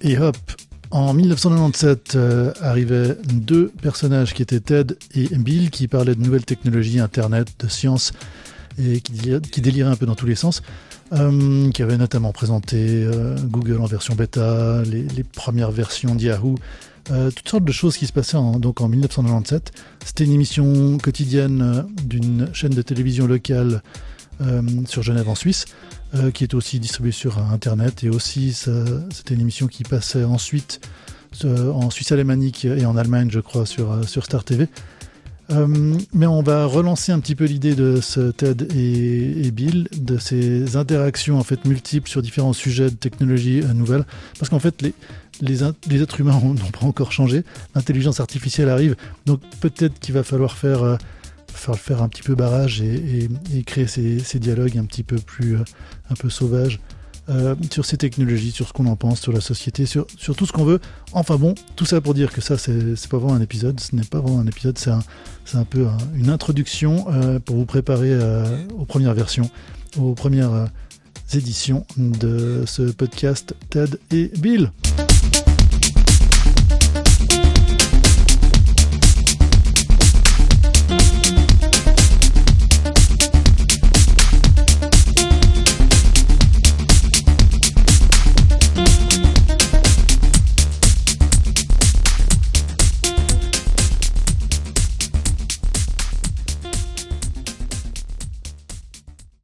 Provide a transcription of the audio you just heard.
Et hop, en 1997 euh, arrivaient deux personnages qui étaient Ted et Bill qui parlaient de nouvelles technologies, Internet, de science et qui, déliraient un peu dans tous les sens. Euh, qui avaient notamment présenté euh, Google en version bêta, les, premières versions d'Yahoo, toutes sortes de choses qui se passaient en, donc en 1997. C'était une émission quotidienne d'une chaîne de télévision locale euh, sur Genève en Suisse, euh, qui est aussi distribuée sur Internet. Et aussi c'était une émission qui passait ensuite euh, en Suisse alémanique et en Allemagne, je crois, sur, sur Star TV. Mais on va relancer un petit peu l'idée de ce Ted et, Bill, de ces interactions en fait multiples sur différents sujets de technologie nouvelles, parce qu'en fait les, les, les êtres humains ont- n'ont pas encore changé, l'intelligence artificielle arrive, donc peut-être qu'il va falloir faire, faire, faire un petit peu barrage et, créer ces, dialogues un petit peu plus, euh, un peu sauvages euh, sur ces technologies, sur ce qu'on en pense, sur la société, sur, sur tout ce qu'on veut. Enfin bon, tout ça pour dire que ça, c'est pas vraiment un épisode, ce n'est pas vraiment un épisode, c'est un, un peu un- une introduction euh, pour vous préparer aux premières versions, aux premières éditions de ce podcast Ted et Bill.